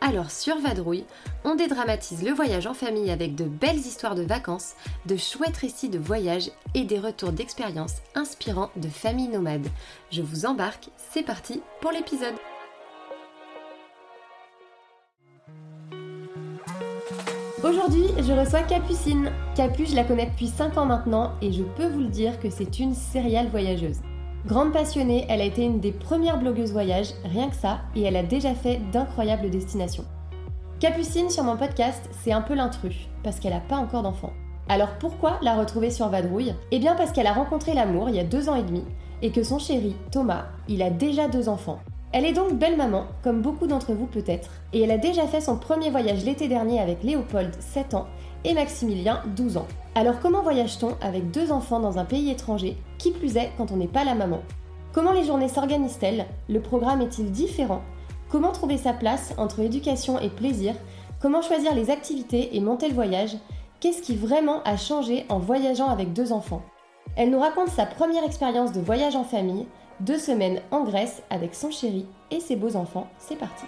Alors sur Vadrouille, on dédramatise le voyage en famille avec de belles histoires de vacances, de chouettes récits de voyage et des retours d'expériences inspirants de familles nomades. Je vous embarque, c'est parti pour l'épisode. Aujourd'hui, je reçois Capucine. Capu, je la connais depuis 5 ans maintenant et je peux vous le dire que c'est une céréale voyageuse. Grande passionnée, elle a été une des premières blogueuses voyage, rien que ça, et elle a déjà fait d'incroyables destinations. Capucine sur mon podcast, c'est un peu l'intrus, parce qu'elle n'a pas encore d'enfant. Alors pourquoi la retrouver sur Vadrouille? Eh bien parce qu'elle a rencontré l'amour il y a deux ans et demi, et que son chéri, Thomas, il a déjà deux enfants. Elle est donc belle maman, comme beaucoup d'entre vous peut-être, et elle a déjà fait son premier voyage l'été dernier avec Léopold, 7 ans, et Maximilien, 12 ans. Alors comment voyage-t-on avec deux enfants dans un pays étranger, qui plus est quand on n'est pas la maman? Comment les journées s'organisent-elles? Le programme est-il différent? Comment trouver sa place entre éducation et plaisir? Comment choisir les activités et monter le voyage? Qu'est-ce qui vraiment a changé en voyageant avec deux enfants? Elle nous raconte sa première expérience de voyage en famille, deux semaines en Grèce avec son chéri et ses beaux enfants. C'est parti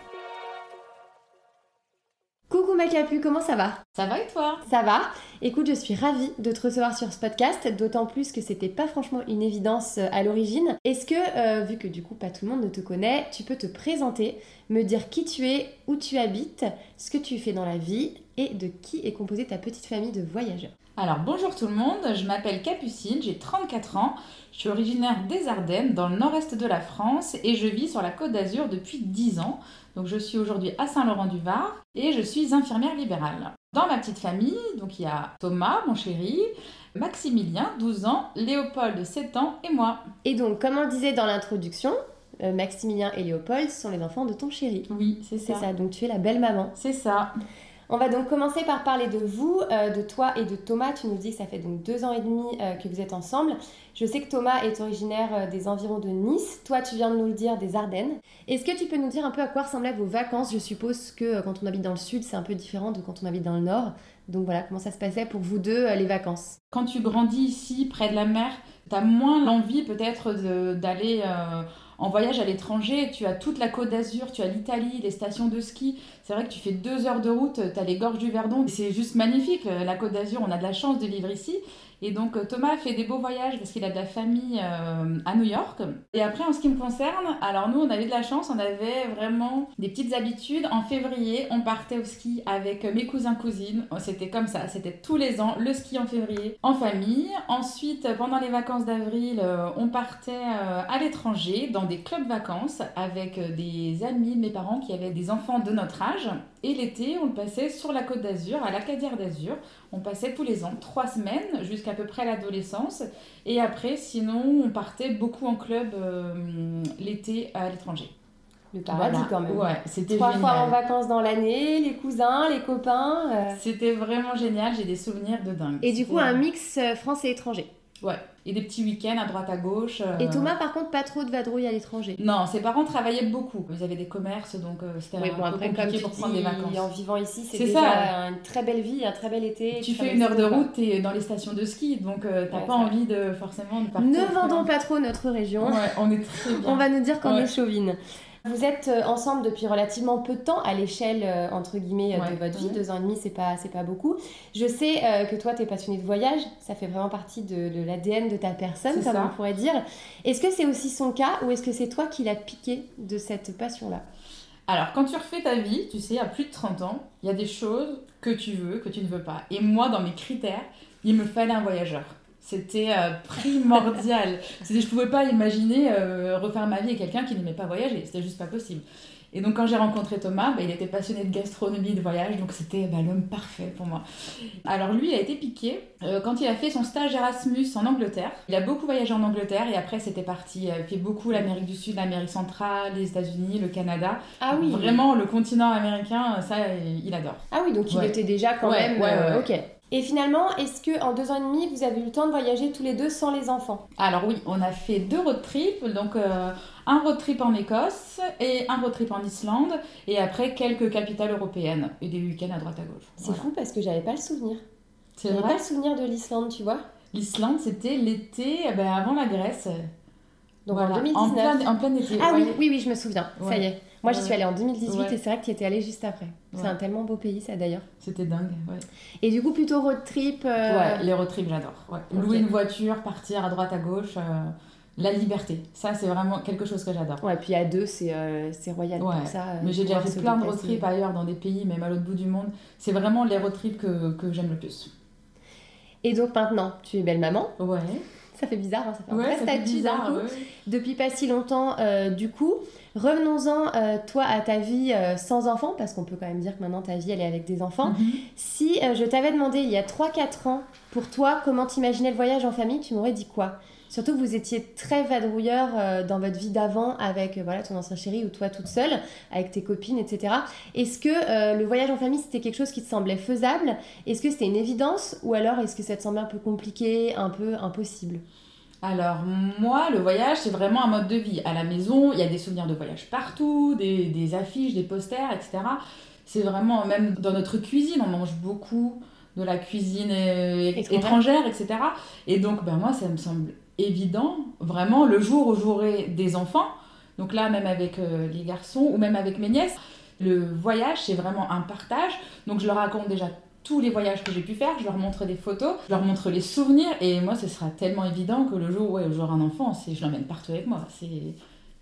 Coucou Macapu, comment ça va? Ça va et toi? Ça va. Écoute, je suis ravie de te recevoir sur ce podcast, d'autant plus que c'était pas franchement une évidence euh, à l'origine. Est-ce que, euh, vu que du coup pas tout le monde ne te connaît, tu peux te présenter, me dire qui tu es, où tu habites, ce que tu fais dans la vie et de qui est composée ta petite famille de voyageurs? Alors bonjour tout le monde, je m'appelle Capucine, j'ai 34 ans, je suis originaire des Ardennes, dans le nord-est de la France, et je vis sur la côte d'Azur depuis 10 ans. Donc je suis aujourd'hui à Saint-Laurent-du-Var et je suis infirmière libérale. Dans ma petite famille, donc il y a Thomas, mon chéri, Maximilien, 12 ans, Léopold, 7 ans et moi. Et donc, comme on disait dans l'introduction, euh, Maximilien et Léopold sont les enfants de ton chéri. Oui, c'est ça, donc tu es la belle maman. C'est ça. On va donc commencer par parler de vous, euh, de toi et de Thomas. Tu nous dis que ça fait donc deux ans et demi euh, que vous êtes ensemble. Je sais que Thomas est originaire euh, des environs de Nice. Toi, tu viens de nous le dire, des Ardennes. Est-ce que tu peux nous dire un peu à quoi ressemblaient vos vacances? Je suppose que quand on habite dans le sud, c'est un peu différent de quand on habite dans le nord. Donc voilà, comment ça se passait pour vous deux, les vacances? Quand tu grandis ici, près de la mer, tu as moins l'envie peut-être d'aller en voyage à l'étranger. Tu as toute la côte d'Azur, tu as l'Italie, les stations de ski. C'est vrai que tu fais deux heures de route, tu as les gorges du Verdon. C'est juste magnifique. Euh, La côte d'Azur, on a de la chance de vivre ici. Et donc euh, Thomas fait des beaux voyages parce qu'il a de la famille euh, à New York. Et après, en ce qui me concerne, alors nous, on avait de la chance, on avait vraiment des petites habitudes. En février, on partait au ski avec mes cousins cousines. C'était comme ça, c'était tous les ans le ski en février en famille. Ensuite, pendant les vacances d'avril, euh, on partait à l'étranger dans des clubs vacances avec des amis de mes parents qui avaient des enfants de notre âge. Et l'été, on le passait sur la côte d'Azur, à l'Acadière d'Azur. On passait tous les ans, trois semaines, jusqu'à peu près l'adolescence. Et après, sinon, on partait beaucoup en club euh, l'été à l'étranger. Le paradis Voilà. quand même. Ouais, c'était Trois génial. fois en vacances dans l'année, les cousins, les copains. euh, C'était vraiment génial, j'ai des souvenirs de dingue. Et du coup, un mix euh, français étranger. Ouais, et des petits week-ends à droite à gauche. euh. Et Thomas, par contre, pas trop de vadrouille à l'étranger. Non, ses parents travaillaient beaucoup. Ils avaient des commerces, donc euh, c'était Oui, un bon, peu après, compliqué pour dis, prendre des vacances. en vivant ici, c'est C'est déjà ça. une très belle vie, un très bel été. Tu fais une heure de route, t'es dans les stations de ski, donc euh, t'as Ouais, pas envie de forcément de partir. Ne vendons pas trop notre région. Ouais, on est très bien. On va nous dire qu'on Ouais. est chauvine. Vous êtes euh, ensemble depuis relativement peu de temps à l'échelle euh, entre guillemets euh, Ouais, de votre vie, ouais. deux ans et demi, c'est pas c'est pas beaucoup. Je sais euh, que toi tu es passionné de voyage, ça fait vraiment partie de, de l'ADN de ta personne, comme ça. on pourrait dire. Est-ce que c'est aussi son cas ou est-ce que c'est toi qui l'as piqué de cette passion-là? Alors, quand tu refais ta vie, tu sais, à plus de 30 ans, il y a des choses que tu veux, que tu ne veux pas. Et moi, dans mes critères, il me fallait un voyageur. C'était euh, primordial. je pouvais pas imaginer euh, refaire ma vie avec quelqu'un qui n'aimait pas voyager. C'était juste pas possible. Et donc quand j'ai rencontré Thomas, bah, il était passionné de gastronomie, de voyage, donc c'était bah, l'homme parfait pour moi. Alors lui, il a été piqué euh, quand il a fait son stage Erasmus en Angleterre. Il a beaucoup voyagé en Angleterre et après c'était parti. Il a fait beaucoup l'Amérique du Sud, l'Amérique centrale, les États-Unis, le Canada. Ah oui. Vraiment le continent américain, ça il adore. Ah oui, donc il était déjà quand même. Euh, ok. Et finalement, est-ce que en deux ans et demi, vous avez eu le temps de voyager tous les deux sans les enfants? Alors oui, on a fait deux road trips, donc euh, un road trip en Écosse et un road trip en Islande, et après quelques capitales européennes et des week-ends à droite à gauche. C'est fou parce que j'avais pas le souvenir. C'est vrai? pas le souvenir de l'Islande, tu vois. L'Islande, c'était l'été eh ben, avant la Grèce. Donc en 2019. En plein, été. Ah oui, oui, oui, je me souviens. Ça y est. Moi, j'y suis allée en 2018 et c'est vrai que tu étais allée juste après. C'est un tellement beau pays, ça d'ailleurs. C'était dingue, ouais. Et du coup, plutôt road trip euh, Ouais, les road trips, j'adore. Louer une voiture, partir à droite, à gauche. Euh, la liberté, ça c'est vraiment quelque chose que j'adore. Ouais, puis à deux, c'est euh, royal pour ça. mais j'ai déjà fait plein de road trips ailleurs dans des pays, même à l'autre bout du monde. C'est vraiment les road trips que, que j'aime le plus. Et donc maintenant, tu es belle maman. Ouais. Ça fait bizarre, hein, ça fait ouais, ça fait bizarre, Depuis pas si longtemps, du coup. Revenons-en, euh, toi, à ta vie euh, sans enfants, parce qu'on peut quand même dire que maintenant ta vie, elle est avec des enfants. Mhm. Si euh, je t'avais demandé il y a 3-4 ans, pour toi, comment t'imaginais le voyage en famille, tu m'aurais dit quoi? Surtout que vous étiez très vadrouilleur dans votre vie d'avant avec voilà, ton ancien chéri ou toi toute seule, avec tes copines, etc. Est-ce que le voyage en famille, c'était quelque chose qui te semblait faisable? Est-ce que c'était une évidence? Ou alors est-ce que ça te semblait un peu compliqué, un peu impossible? Alors moi, le voyage, c'est vraiment un mode de vie. À la maison, il y a des souvenirs de voyage partout, des, affiches, des posters, etc. C'est vraiment, même dans notre cuisine, on mange beaucoup de la cuisine euh, étrangère, etc. Et donc, ben moi, ça me semble évident, vraiment, le jour où j'aurai des enfants, donc là, même avec euh, les garçons ou même avec mes nièces, le voyage, c'est vraiment un partage. Donc je leur raconte déjà tous les voyages que j'ai pu faire, je leur montre des photos, je leur montre les souvenirs, et moi, ce sera tellement évident que le jour où ouais, j'aurai un enfant, je l'emmène partout avec moi. C'est.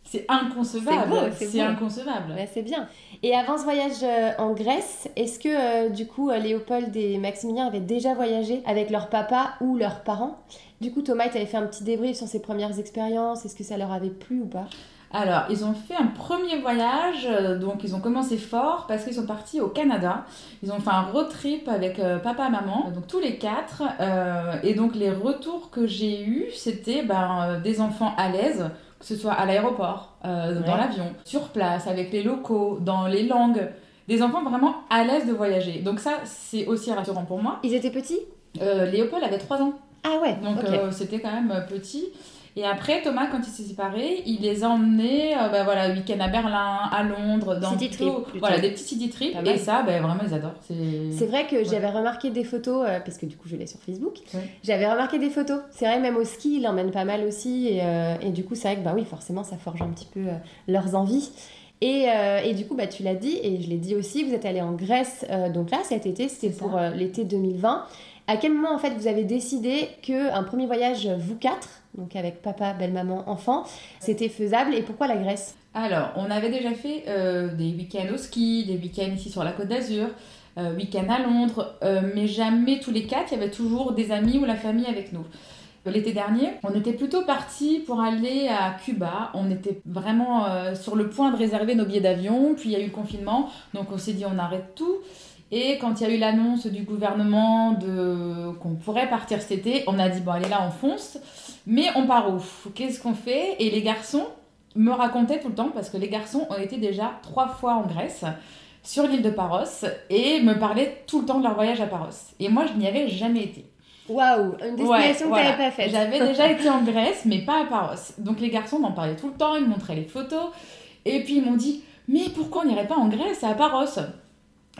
C'est inconcevable. C'est inconcevable. c'est bien. Et avant ce voyage euh, en Grèce, est-ce que euh, du coup euh, Léopold et Maximilien avaient déjà voyagé avec leur papa ou leurs parents? Du coup, Thomas, tu avais fait un petit débrief sur ses premières expériences. Est-ce que ça leur avait plu ou pas? Alors, ils ont fait un premier voyage, euh, donc ils ont commencé fort parce qu'ils sont partis au Canada. Ils ont fait un road trip avec euh, papa et maman, donc tous les quatre. Euh, et donc les retours que j'ai eus, c'était ben, des enfants à l'aise, que ce soit à l'aéroport, dans l'avion, sur place, avec les locaux, dans les langues. Des enfants vraiment à l'aise de voyager. Donc ça, c'est aussi rassurant pour moi. Ils étaient petits? Léopold avait 3 ans. Ah ouais Donc c'était quand même petit. Et après, Thomas, quand il s'est séparé, il les a emmenés, euh, bah, voilà, week-end à Berlin, à Londres, dans city trip, voilà, des petits city trips. Et ça, bah, vraiment, ils adorent. C'est vrai que j'avais remarqué des photos, euh, parce que du coup, je l'ai sur Facebook. J'avais remarqué des photos. C'est vrai, même au ski, il emmène pas mal aussi. Et, euh, et du coup, c'est vrai que, bah oui, forcément, ça forge un petit peu leurs envies. Et, et, du coup, bah, tu l'as dit, et je l'ai dit aussi, vous êtes allé en Grèce, donc là, cet été, c'était pour l'été 2020. À quel moment, en fait, vous avez décidé qu'un premier voyage, vous quatre, donc avec papa, belle-maman, enfant, c'était faisable et pourquoi la Grèce? Alors, on avait déjà fait euh, des week-ends au ski, des week-ends ici sur la Côte d'Azur, euh, week-end à Londres, euh, mais jamais tous les quatre, il y avait toujours des amis ou la famille avec nous. L'été dernier, on était plutôt parti pour aller à Cuba. On était vraiment sur le point de réserver nos billets d'avion, puis il y a eu le confinement, donc on s'est dit on arrête tout. Et quand il y a eu l'annonce du gouvernement de qu'on pourrait partir cet été, on a dit bon allez là on fonce, mais on part où? Qu'est-ce qu'on fait? Et les garçons me racontaient tout le temps parce que les garçons ont été déjà trois fois en Grèce sur l'île de Paros et me parlaient tout le temps de leur voyage à Paros. Et moi je n'y avais jamais été. Waouh, une destination que tu n'avais pas faite. J'avais déjà été en Grèce, mais pas à Paros. Donc les garçons m'en parlaient tout le temps, ils me montraient les photos. Et puis ils m'ont dit, mais pourquoi on n'irait pas en Grèce, à Paros?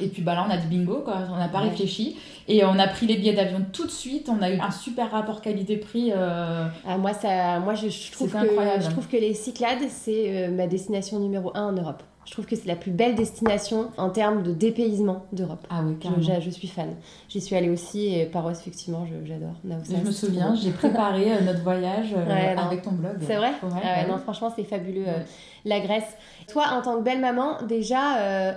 Et puis bah là, on a dit bingo, quoi. on n'a pas réfléchi. Et on a pris les billets d'avion tout de suite. On a eu un super rapport qualité-prix. Euh... Ah, moi, ça, moi je, trouve que, je trouve que les Cyclades, c'est euh, ma destination numéro un en Europe. Je trouve que c'est la plus belle destination en termes de dépaysement d'Europe. Ah oui, je, je, je, suis fan. J'y suis allée aussi et Paros, effectivement, j'adore. Je me souviens, j'ai préparé euh, notre voyage euh, avec ton blog. C'est vrai? Ouais, ah Non, franchement, c'est fabuleux, euh, la Grèce. Toi, en tant que belle maman, déjà,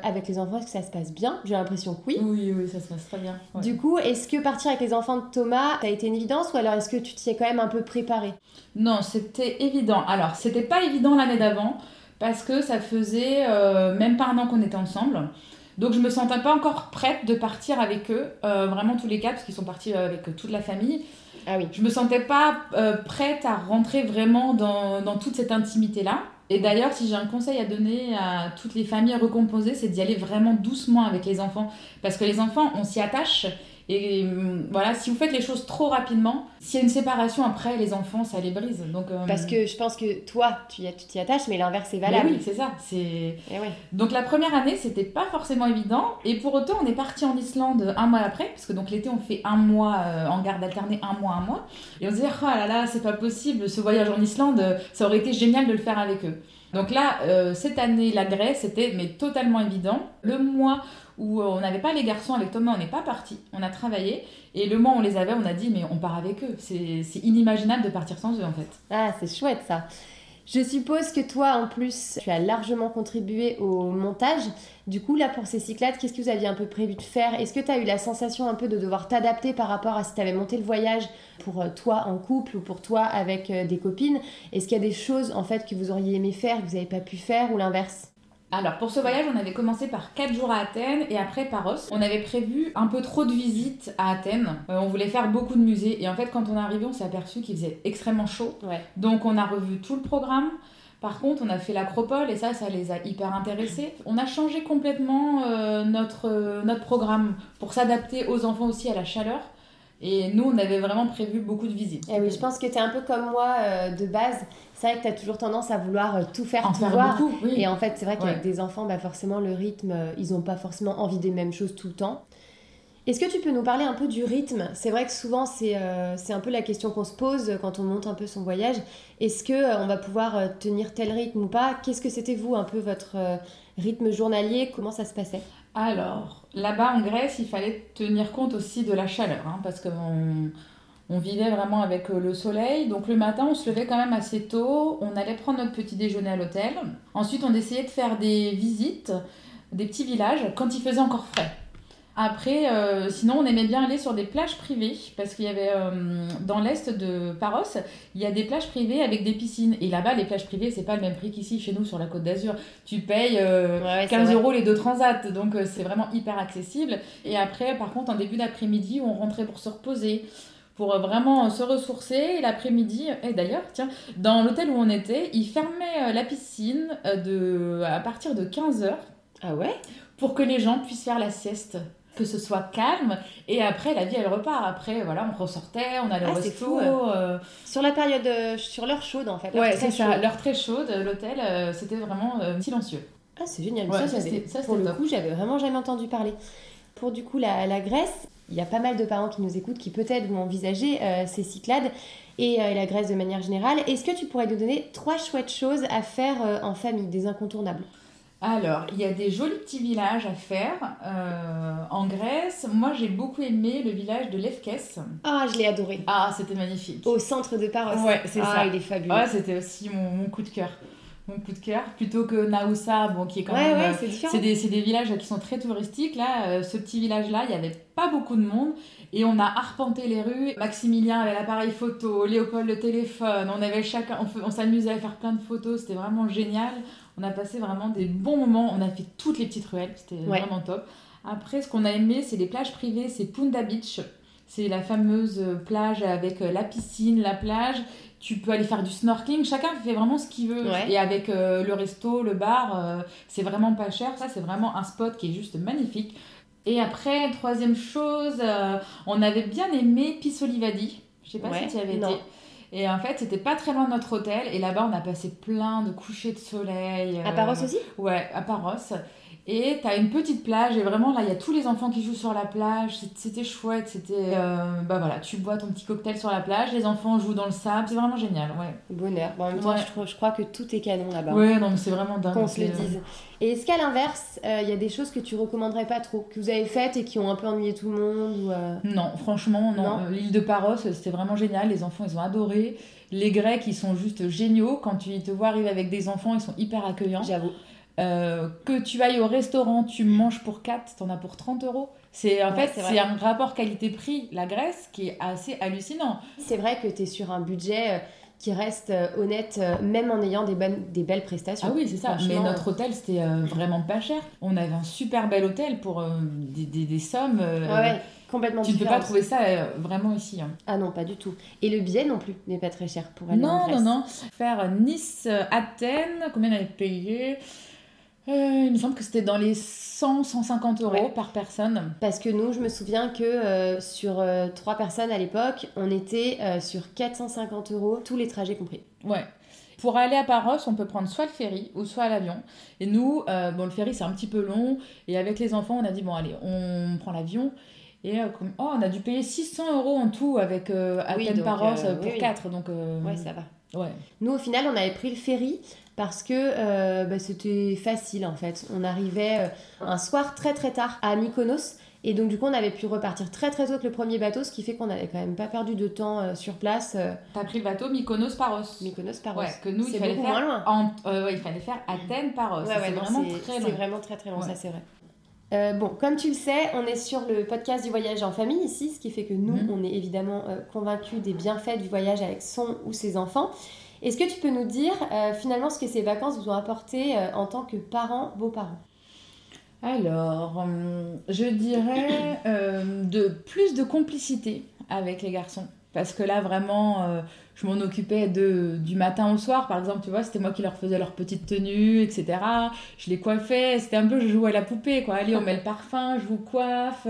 avec les enfants, est-ce que ça se passe bien? J'ai l'impression que oui. Oui, oui, ça se passe très bien. Du coup, est-ce que partir avec les enfants de Thomas, ça a été une évidence ou alors est-ce que tu t'y es quand même un peu préparée? Non, c'était évident. Alors, c'était pas évident l'année d'avant parce que ça faisait euh, même pas un an qu'on était ensemble. Donc je me sentais pas encore prête de partir avec eux, euh, vraiment tous les quatre, parce qu'ils sont partis euh, avec toute la famille. Ah oui. Je me sentais pas prête à rentrer vraiment dans, dans toute cette intimité-là. Et d'ailleurs, si j'ai un conseil à donner à toutes les familles recomposées, c'est d'y aller vraiment doucement avec les enfants. Parce que les enfants, on s'y attache et hum, voilà, si vous faites les choses trop rapidement, s'il y a une séparation après, les enfants, ça les brise. Donc, hum, Parce que je pense que toi, tu t'y attaches, mais l'inverse est valable. oui, c'est ça. C'est... Donc la première année, c'était pas forcément évident. Et pour autant, on est parti en Islande un mois après, parce que donc l'été, on fait un mois euh, en garde alternée, un mois, un mois. Et on se disait, oh là là, c'est pas possible, ce voyage en Islande, ça aurait été génial de le faire avec eux. Donc là, euh, cette année, la Grèce, c'était mais totalement évident. Le mois où euh, on n'avait pas les garçons avec Thomas, on n'est pas parti. On a travaillé et le mois où on les avait, on a dit mais on part avec eux. C'est inimaginable de partir sans eux en fait. Ah, c'est chouette ça. Je suppose que toi, en plus, tu as largement contribué au montage. Du coup, là, pour ces cyclades, qu'est-ce que vous aviez un peu prévu de faire? Est-ce que tu as eu la sensation un peu de devoir t'adapter par rapport à si tu avais monté le voyage pour euh, toi en couple ou pour toi avec euh, des copines? Est-ce qu'il y a des choses, en fait, que vous auriez aimé faire, que vous n'avez pas pu faire ou l'inverse? Alors pour ce voyage, on avait commencé par 4 jours à Athènes et après Paros. On avait prévu un peu trop de visites à Athènes. Euh, on voulait faire beaucoup de musées et en fait quand on est arrivé, on s'est aperçu qu'il faisait extrêmement chaud. Donc on a revu tout le programme. Par contre, on a fait l'acropole et ça, ça les a hyper intéressés. On a changé complètement euh, notre, euh, notre programme pour s'adapter aux enfants aussi à la chaleur. Et nous, on avait vraiment prévu beaucoup de visites. Et eh oui, je pense que tu es un peu comme moi de base c'est vrai que tu as toujours tendance à vouloir euh, tout faire, tout voir. Et en fait, c'est vrai qu'avec des enfants, bah forcément, le rythme, euh, ils n'ont pas forcément envie des mêmes choses tout le temps. Est-ce que tu peux nous parler un peu du rythme? C'est vrai que souvent, c'est euh, un peu la question qu'on se pose quand on monte un peu son voyage. Est-ce qu'on on va pouvoir tenir tel rythme ou pas? Qu'est-ce que c'était, vous, un peu votre rythme journalier? Comment ça se passait? Alors, là-bas en Grèce, il fallait tenir compte aussi de la chaleur, hein, parce qu'on on vivait vraiment avec euh, le soleil. Donc le matin, on se levait quand même assez tôt. On allait prendre notre petit déjeuner à l'hôtel. Ensuite, on essayait de faire des visites, des petits villages, quand il faisait encore frais. Après, euh, sinon, on aimait bien aller sur des plages privées, parce qu'il y avait euh, dans l'est de Paros, il y a des plages privées avec des piscines. Et là-bas, les plages privées, c'est pas le même prix qu'ici, chez nous, sur la côte d'Azur. Tu payes 15 euros les deux transats, donc c'est vraiment hyper accessible. Et après, par contre, en début d'après-midi, on rentrait pour se reposer pour vraiment se ressourcer. l'après-midi, et d'ailleurs, tiens, dans l'hôtel où on était, ils fermaient euh, la piscine euh, de, à partir de 15h. Ah ouais? Pour que les gens puissent faire la sieste que ce soit calme et après la vie elle repart. Après voilà on ressortait on allait au ah, resto euh. sur la période sur l'heure chaude en fait ouais c'est ça l'heure très chaude l'hôtel c'était vraiment silencieux. Ah c'est génial. Ça, ça, pour le coup j'avais vraiment jamais entendu parler. Pour du coup la, la Grèce il y a pas mal de parents qui nous écoutent qui peut-être vont envisager euh, ces Cyclades et euh, la Grèce de manière générale. Est-ce que tu pourrais nous donner trois chouettes choses à faire euh, en famille, des incontournables? Alors, il y a des jolis petits villages à faire en Grèce. Moi, j'ai beaucoup aimé le village de Lefkes. Ah, je l'ai adoré. Ah, c'était magnifique. Au centre de Paros. Ouais, c'est ah, ça. il est fabuleux. Ah, c'était aussi mon, coup de cœur mon coup de cœur plutôt que Naoussa bon qui est quand même ouais, c'est des, des, villages qui sont très touristiques là ce petit village là il y avait pas beaucoup de monde et on a arpenté les rues. Maximilien avait l'appareil photo, Léopold le téléphone. On avait chacun, on, s'amusait à faire plein de photos. C'était vraiment génial. On a passé vraiment des bons moments. On a fait toutes les petites ruelles. C'était vraiment top. Après, ce qu'on a aimé, c'est les plages privées. C'est Punda Beach. C'est la fameuse plage avec euh, la piscine, la plage. Tu peux aller faire du snorkeling. Chacun fait vraiment ce qu'il veut. Et avec euh, le resto, le bar, euh, c'est vraiment pas cher. Ça, c'est vraiment un spot qui est juste magnifique. Et après, troisième chose, euh, on avait bien aimé Pissolivadi. Je sais pas si tu y avais été. Et en fait, c'était pas très loin de notre hôtel. Et là-bas, on a passé plein de couchers de soleil. À Paros aussi? Ouais, à Paros. Et t'as une petite plage et vraiment là il y a tous les enfants qui jouent sur la plage. C'était chouette, c'était euh, bah voilà, tu bois ton petit cocktail sur la plage, les enfants jouent dans le sable, c'est vraiment génial, ouais. Bonheur. Bon, en même temps, je, je, crois que tout est canon là-bas. Ouais, non mais c'est vraiment dingue. Qu'on se le dise. Et est-ce qu'à l'inverse, il euh, y a des choses que tu recommanderais pas trop, que vous avez faites et qui ont un peu ennuyé tout le monde ou euh? Non, franchement, non. L'île de Paros, c'était vraiment génial. Les enfants, ils ont adoré. Les Grecs, ils sont juste géniaux. Quand tu te vois arriver avec des enfants, ils sont hyper accueillants. J'avoue. Euh, que tu ailles au restaurant, tu manges pour 4, t'en as pour 30 euros. C'est en fait c'est un rapport qualité-prix la Grèce qui est assez hallucinant. C'est vrai que tu es sur un budget euh, qui reste euh, honnête même en ayant des, des belles prestations. Ah oui, c'est ça. Mais notre hôtel c'était vraiment pas cher. On avait un super bel hôtel pour des, des, des, sommes. ouais, complètement Tu ne peux pas trouver ça vraiment ici. Hein. Ah non, pas du tout. Et le billet non plus n'est pas très cher pour aller non, en Grèce. Non, non, Faire Nice-Athènes, combien on avait payé? Euh, il me semble que c'était dans les 100-150 euros par personne. Parce que nous, je me souviens que euh, sur euh, trois personnes à l'époque, on était sur 450 euros, tous les trajets compris. Ouais. Pour aller à Paros, on peut prendre soit le ferry ou soit l'avion. Et nous, bon, le ferry c'est un petit peu long. Et avec les enfants, on a dit bon, allez, on prend l'avion. Et oh, on a dû payer 600 euros en tout avec Athènes-Paros pour 4. Donc, ouais, ça va. Ouais. Nous, au final, on avait pris le ferry parce que euh, bah, c'était facile en fait. On arrivait euh, un soir très très tard à Mykonos et donc du coup on avait pu repartir très très tôt avec le premier bateau, ce qui fait qu'on n'avait quand même pas perdu de temps euh, sur place. T'as pris le bateau Mykonos-Paros Mykonos-Paros. Ouais, que nous il fallait, faire loin. ouais, il fallait faire Athènes-Paros. Ouais, c'est vraiment très long. C'est vraiment très très long, ça c'est vrai. bon, comme tu le sais, on est sur le podcast du voyage en famille ici, ce qui fait que nous, mhm. on est évidemment convaincus des bienfaits du voyage avec son ou ses enfants. Est-ce que tu peux nous dire euh, finalement ce que ces vacances vous ont apporté euh, en tant que parents, beaux-parents? Alors, hum, je dirais euh, de plus de complicité avec les garçons. Parce que là, vraiment, je m'en occupais du matin au soir, par exemple, tu vois, c'était moi qui leur faisais leur petite tenue, etc. Je les coiffais, c'était un peu, je jouais à la poupée, quoi. Allez, on met le parfum, je vous coiffe.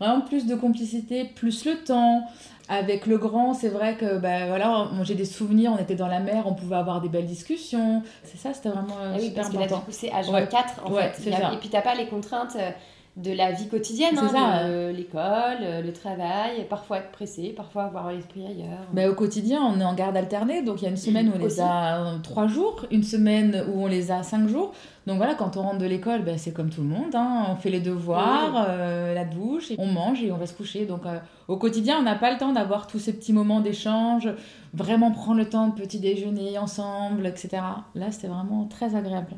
vraiment plus de complicité, plus le temps. Avec le grand, c'est vrai que ben voilà, j'ai des souvenirs, on était dans la mer, on pouvait avoir des belles discussions. C'est ça, c'était vraiment ah oui, super parce important. Que là, du coup, c'est H24 en fait. Et puis t'as pas les contraintes euh, de la vie quotidienne, hein, l'école, euh, le travail, parfois être pressé, parfois avoir l'esprit ailleurs. Mais au quotidien, on est en garde alternée, donc il y a une semaine où on les a trois jours, une semaine où on les a cinq jours. Donc voilà, quand on rentre de l'école, ben, c'est comme tout le monde, hein. on fait les devoirs, euh, la douche, et on mange et on va se coucher. Donc euh, au quotidien, on n'a pas le temps d'avoir tous ces petits moments d'échange, vraiment prendre le temps de petit déjeuner ensemble, etc. Là, c'était vraiment très agréable.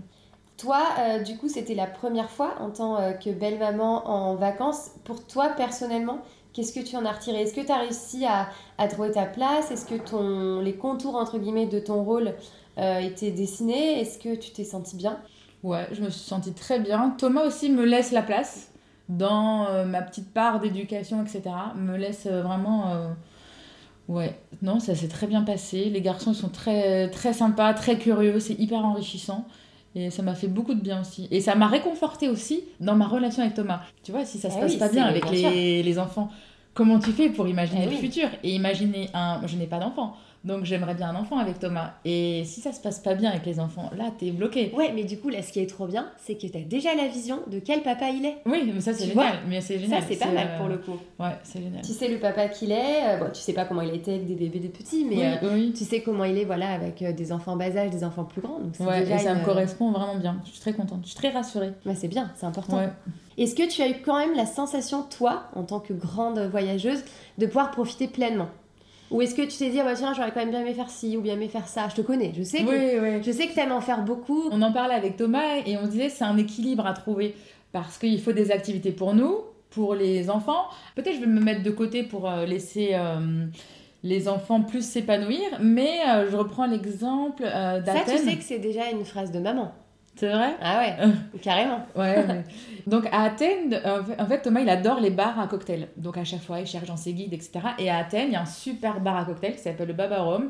Toi, euh, du coup, c'était la première fois en tant euh, que belle-maman en vacances. Pour toi, personnellement, qu'est-ce que tu en as retiré? Est-ce que tu as réussi à, trouver ta place? Est-ce que les contours, entre guillemets, de ton rôle euh, étaient dessinés? Est-ce que tu t'es senti bien? Ouais, je me suis sentie très bien. Thomas aussi me laisse la place dans ma petite part d'éducation, etc. Me laisse vraiment... Ouais, non, ça s'est très bien passé. Les garçons sont très, très sympas, très curieux, c'est hyper enrichissant. Et ça m'a fait beaucoup de bien aussi. Et ça m'a réconforté aussi dans ma relation avec Thomas. Tu vois, si ça se eh passe pas bien avec les, les, enfants, comment tu fais pour imaginer eh le futur? Et imaginer un. Je n'ai pas d'enfant. Donc j'aimerais bien un enfant avec Thomas. Et si ça se passe pas bien avec les enfants, là t'es bloqué. Ouais, mais du coup là ce qui est trop bien, c'est que t'as déjà la vision de quel papa il est. Oui, mais ça c'est génial. Mais c'est génial. Ça c'est pas mal pour le coup. Ouais, c'est génial. Tu sais le papa qu'il est. Euh, bon, tu sais pas comment il était avec des bébés de petits, mais euh, tu sais comment il est voilà avec euh, des enfants bas âge, des enfants plus grands. Donc ouais, et ça me correspond vraiment bien. Je suis très contente. Je suis très rassurée. Ouais, c'est bien, c'est important. Est-ce que tu as eu quand même la sensation, toi, en tant que grande voyageuse, de pouvoir profiter pleinement? Ou est-ce que tu t'es dit, ah bah tiens, j'aurais quand même bien aimé faire ci ou bien aimé faire ça Je te connais, je sais que, oui, Je sais que t'aimes en faire beaucoup. On en parlait avec Thomas et on disait c'est un équilibre à trouver parce qu'il faut des activités pour nous, pour les enfants. Peut-être je vais me mettre de côté pour euh, laisser euh, les enfants plus s'épanouir, mais euh, je reprends l'exemple d'Athènes. Ça, tu sais que c'est déjà une phrase de maman. C'est vrai? Ah ouais, carrément. Ouais. Donc à Athènes, en fait, Thomas, il adore les bars à cocktails. Donc à chaque fois, il cherche dans ses guides, etc. Et à Athènes, il y a un super bar à cocktails qui s'appelle le Baba Rome.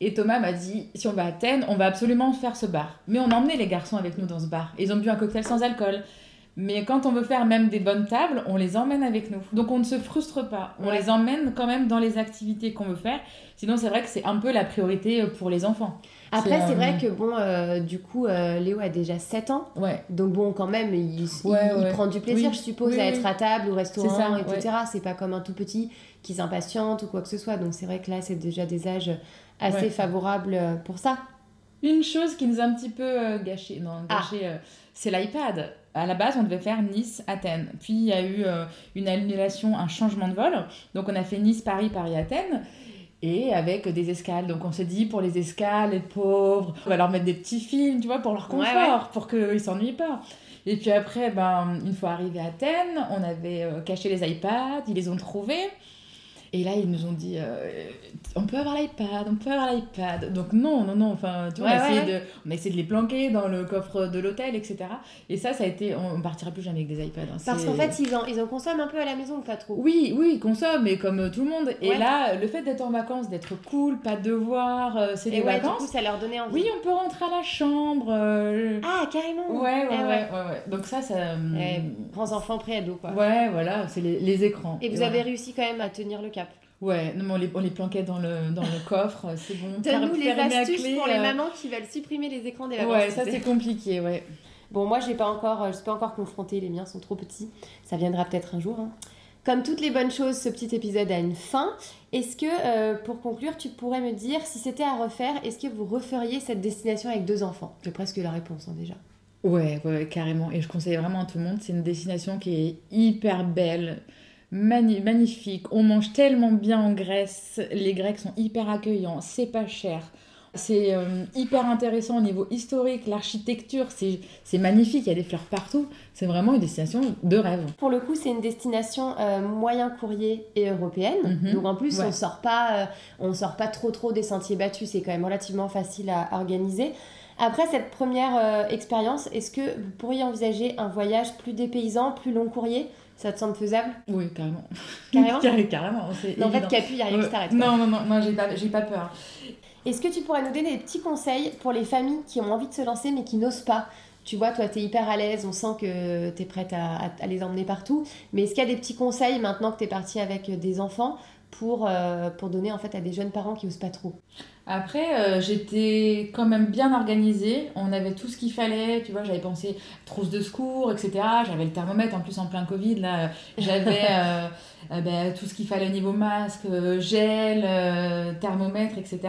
Et Thomas m'a dit, si on va à Athènes, on va absolument faire ce bar. Mais on a emmené les garçons avec nous dans ce bar. Ils ont bu un cocktail sans alcool. Mais quand on veut faire même des bonnes tables, on les emmène avec nous. Donc on ne se frustre pas. On Ouais. les emmène quand même dans les activités qu'on veut faire. Sinon, c'est vrai que c'est un peu la priorité euh, pour les enfants. Après, C'est, c'est euh, vrai que bon, euh, du coup, euh, Léo a déjà 7 ans. Ouais. Donc bon, quand même, il, il- Ouais, il ouais. prend du plaisir, Oui. je suppose, Oui, à oui. être à table au restaurant, ça, etc. C'est pas comme un tout petit qui s'impatiente ou quoi que ce soit. Donc c'est vrai que là, c'est déjà des âges assez favorables pour ça. Une chose qui nous a un petit peu gâché, non, Ah. gâché, c'est l'iPad. À la base, on devait faire Nice-Athènes. Puis il y a eu une annulation, un changement de vol. Donc on a fait Nice-Paris, Paris-Athènes. Et avec des escales. Donc on s'est dit, pour les escales, les pauvres, on va leur mettre des petits films, tu vois, pour leur confort, Ouais, ouais. pour qu'ils s'ennuient pas. Et puis après, ben, une fois arrivé à Athènes, on avait euh, caché les iPads, ils les ont trouvés. Et là, ils nous ont dit, euh, on peut avoir l'iPad, on peut avoir l'iPad. Donc non, non, non, enfin, tu vois, Ouais, on, a essayé ouais, de, on a essayé de les planquer dans le coffre de l'hôtel, etc. Et ça, ça a été, on, on partira plus jamais avec des iPads. hein. Parce qu'en fait, ils en, ils en consomment un peu à la maison pas trop. oui, oui, ils consomment, mais comme euh, tout le monde. Et là, le fait d'être en vacances, d'être cool, pas de devoirs, euh, c'est des ouais, du vacances. coup, ça leur donnait envie. Oui, on peut rentrer à la chambre. euh, Ah, carrément Ouais, ouais, ouais, ouais. Donc ça, ça. Eh, Grands enfants pré-ados, quoi. Ouais, voilà, c'est les, les écrans. Et vous avez réussi quand même à tenir le cap. Ouais, non, mais on les, on les planquait dans le, dans le coffre, c'est bon. Donne-nous les astuces clé, pour les euh, mamans qui veulent supprimer les écrans des vacances. Ouais, ça c'est compliqué, ouais. Bon, moi, j'ai pas encore, je suis pas encore confrontée. Les miens sont trop petits. Ça viendra peut-être un jour. hein. Comme toutes les bonnes choses, ce petit épisode a une fin. Est-ce que, euh, pour conclure, tu pourrais me dire, si c'était à refaire, est-ce que vous referiez cette destination avec deux enfants? J'ai presque la réponse hein, déjà. Ouais, ouais, carrément. Et je conseille vraiment à tout le monde. C'est une destination qui est hyper belle, magnifique. On mange tellement bien en Grèce. Les Grecs sont hyper accueillants. C'est pas cher. C'est euh, hyper intéressant au niveau historique. L'architecture, c'est magnifique. Il y a des fleurs partout. C'est vraiment une destination de rêve. Pour le coup, c'est une destination euh, moyen courrier et européenne. Mhm. Donc en plus, Ouais. on sort pas, euh, on sort pas trop trop des sentiers battus. C'est quand même relativement facile à organiser. Après cette première expérience, est-ce que vous pourriez envisager un voyage plus dépaysant, plus long courrier? Ça te semble faisable Oui, carrément. Carrément Carré- carrément. Non, En fait. Capu, il n'y a rien qui s'arrête. Non, non, non, non j'ai pas, pas peur. Est-ce que tu pourrais nous donner des petits conseils pour les familles qui ont envie de se lancer mais qui n'osent pas? Tu vois, toi, tu es hyper à l'aise, on sent que tu es prête à, à- à les emmener partout. Mais est-ce qu'il y a des petits conseils maintenant que tu es partie avec des enfants pour, euh, pour donner en fait à des jeunes parents qui osent pas trop Après, euh, j'étais quand même bien organisée. On avait tout ce qu'il fallait. Tu vois, j'avais pensé trousse de secours, etc. J'avais le thermomètre en plus en plein Covid. Là, j'avais euh, ben, tout ce qu'il fallait au niveau masque, gel, thermomètre, etc.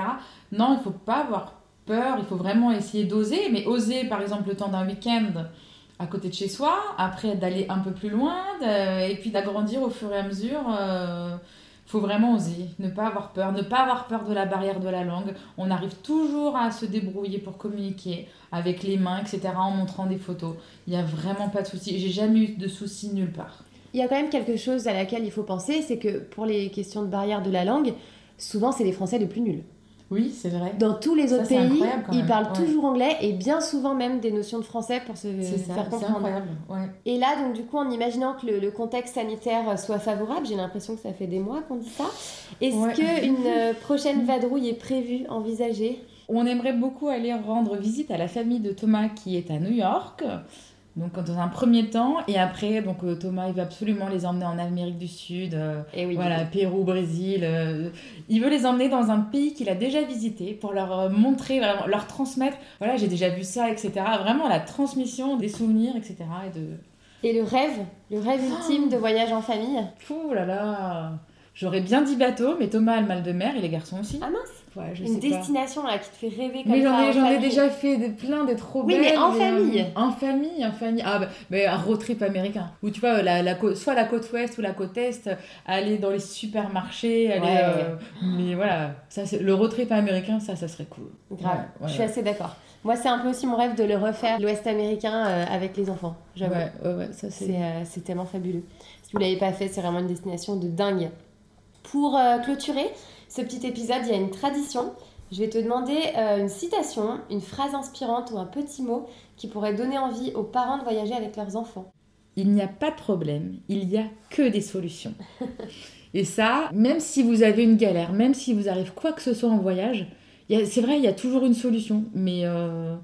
Non, il faut pas avoir peur. Il faut vraiment essayer d'oser. Mais oser, par exemple, le temps d'un week-end à côté de chez soi. Après, d'aller un peu plus loin. et puis d'agrandir au fur et à mesure. Faut vraiment oser, ne pas avoir peur, ne pas avoir peur de la barrière de la langue. On arrive toujours à se débrouiller pour communiquer avec les mains, etc., en montrant des photos. Il n'y a vraiment pas de souci. J'ai jamais eu de soucis nulle part. Il y a quand même quelque chose à laquelle il faut penser, c'est que pour les questions de barrière de la langue, souvent c'est les Français les plus nuls. Oui, c'est vrai. Dans tous les autres pays, ils parlent ouais. toujours anglais et bien souvent même des notions de français pour se ça, faire c'est comprendre. incroyable. Ouais. Et là, donc du coup, en imaginant que le, le contexte sanitaire soit favorable, j'ai l'impression que ça fait des mois qu'on dit ça. Est-ce Ouais. qu'une euh, prochaine vadrouille est prévue, envisagée? On aimerait beaucoup aller rendre visite à la famille de Thomas qui est à New York. Donc dans un premier temps, et après, donc euh, Thomas, il veut absolument les emmener en Amérique du Sud, euh, Et oui. Voilà, Pérou, Brésil. euh, il veut les emmener dans un pays qu'il a déjà visité pour leur montrer, vraiment, leur transmettre. Voilà, j'ai déjà vu ça, etc. Vraiment la transmission des souvenirs, etc. Et de. Et le rêve, le rêve ultime de voyage en famille? Ouh là là J'aurais bien dit bateau, mais Thomas a le mal de mer et les garçons aussi. Ah mince Ouais, je Une sais pas. destination là, qui te fait rêver comme Mais ça j'en ai, en j'en ai déjà fait des, plein des trop Oui, belles. mais en euh, famille. en famille, en famille. Ah, bah, mais un road trip américain. Où tu vois, la, la, soit la côte ouest ou la côte est, aller dans les supermarchés, aller. Ouais. euh, mais voilà, ça, c'est- le road trip américain, ça, ça serait cool. Grave, Ouais, je suis assez d'accord. Moi, c'est un peu aussi mon rêve de le refaire, l'Ouest américain euh, avec les enfants. J'avoue. Ouais, ouais, ouais, ça c'est. C'est euh, tellement fabuleux. Si vous l'avez pas fait, c'est vraiment une destination de dingue. Pour euh, clôturer ce petit épisode, il y a une tradition. Je vais te demander euh, une citation, une phrase inspirante ou un petit mot qui pourrait donner envie aux parents de voyager avec leurs enfants. Il n'y a pas de problème, il n'y a que des solutions. Et ça, même si vous avez une galère, même si vous arrive quoi que ce soit en voyage, c'est vrai, il y a toujours une solution. Mais euh,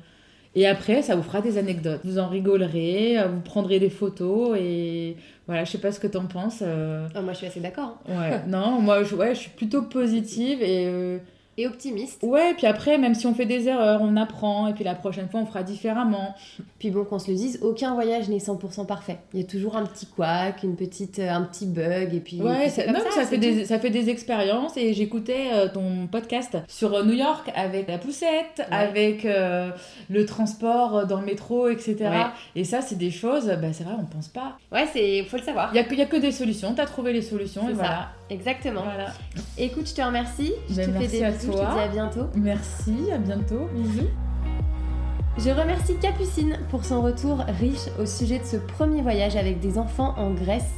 Et après, ça vous fera des anecdotes. Vous en rigolerez, euh, vous prendrez des photos et voilà, je sais pas ce que t'en penses. euh. Oh, moi, je suis assez d'accord. hein. Ouais, non, moi je, ouais, je suis plutôt positive et euh, Et optimiste. ouais, puis après, même si on fait des erreurs, on apprend et puis la prochaine fois on fera différemment. Puis bon, qu'on se le dise, aucun voyage n'est 100% parfait. Il y a toujours un petit couac, une petite, euh, un petit bug, et puis. Ouais, ça, c'est comme non, ça, fait des, ça fait des expériences et j'écoutais euh, ton podcast sur euh, New York avec la poussette, avec euh, le transport dans le métro, etc. Ouais. Et ça, c'est des choses, bah, c'est vrai, on pense pas. Ouais, c'est, faut le savoir. Il y a, a que des solutions, t'as trouvé les solutions et ça. voilà. Exactement. voilà. Écoute, je te remercie. Je Ben, te fais des à bisous. toi. Je te dis à bientôt. Merci, à bientôt. Bisous. Je remercie Capucine pour son retour riche au sujet de ce premier voyage avec des enfants en Grèce.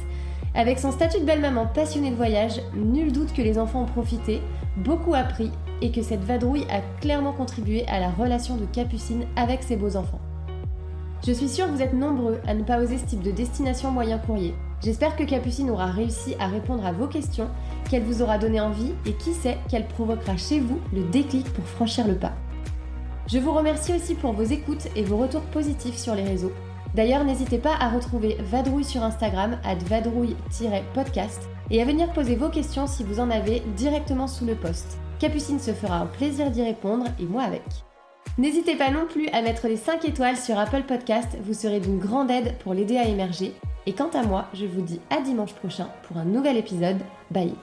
Avec son statut de belle-maman passionnée de voyage, nul doute que les enfants ont profité, beaucoup appris et que cette vadrouille a clairement contribué à la relation de Capucine avec ses beaux enfants. Je suis sûre que vous êtes nombreux à ne pas oser ce type de destination moyen courrier. J'espère que Capucine aura réussi à répondre à vos questions, qu'elle vous aura donné envie et qui sait qu'elle provoquera chez vous le déclic pour franchir le pas. Je vous remercie aussi pour vos écoutes et vos retours positifs sur les réseaux. D'ailleurs, n'hésitez pas à retrouver Vadrouille sur Instagram, at vadrouille-podcast, et à venir poser vos questions si vous en avez directement sous le post. Capucine se fera un plaisir d'y répondre, et moi avec. N'hésitez pas non plus à mettre les 5 étoiles sur Apple Podcast, vous serez d'une grande aide pour l'aider à émerger. Et quant à moi, je vous dis à dimanche prochain pour un nouvel épisode. Bye